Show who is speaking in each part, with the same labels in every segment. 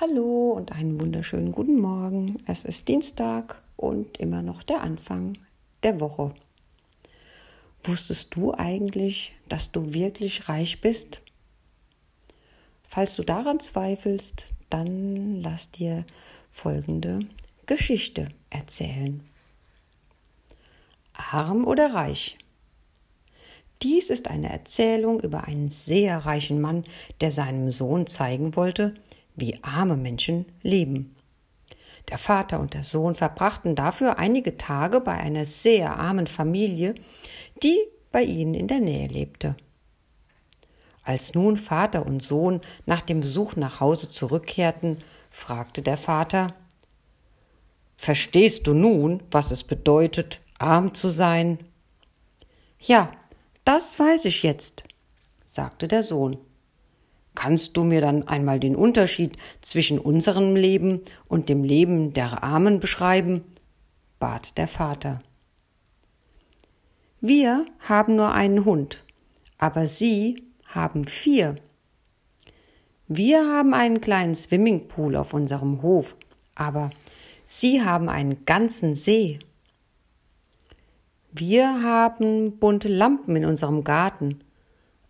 Speaker 1: Hallo und einen wunderschönen guten Morgen. Es ist Dienstag und immer noch der Anfang der Woche. Wusstest du eigentlich, dass du wirklich reich bist? Falls du daran zweifelst, dann lass dir folgende Geschichte erzählen. Arm oder reich? Dies ist eine Erzählung über einen sehr reichen Mann, der seinem Sohn zeigen wollte, wie arme Menschen leben. Der Vater und der Sohn verbrachten dafür einige Tage bei einer sehr armen Familie, die bei ihnen in der Nähe lebte. Als nun Vater und Sohn nach dem Besuch nach Hause zurückkehrten, fragte der Vater Verstehst du nun, was es bedeutet, arm zu sein? Ja, das weiß ich jetzt, sagte der Sohn. Kannst du mir dann einmal den Unterschied zwischen unserem Leben und dem Leben der Armen beschreiben? bat der Vater. Wir haben nur einen Hund, aber Sie haben vier. Wir haben einen kleinen Swimmingpool auf unserem Hof, aber Sie haben einen ganzen See. Wir haben bunte Lampen in unserem Garten,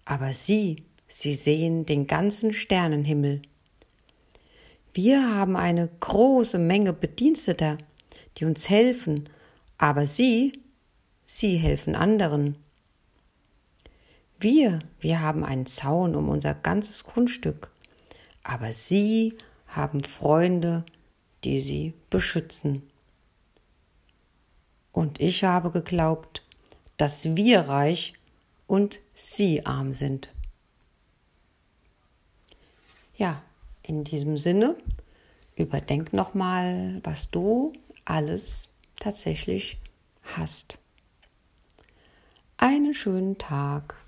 Speaker 1: aber Sie Sie sehen den ganzen Sternenhimmel. Wir haben eine große Menge Bediensteter, die uns helfen, aber Sie, Sie helfen anderen. Wir, wir haben einen Zaun um unser ganzes Grundstück, aber Sie haben Freunde, die Sie beschützen. Und ich habe geglaubt, dass wir reich und Sie arm sind. Ja, in diesem Sinne, überdenk nochmal, was du alles tatsächlich hast. Einen schönen Tag.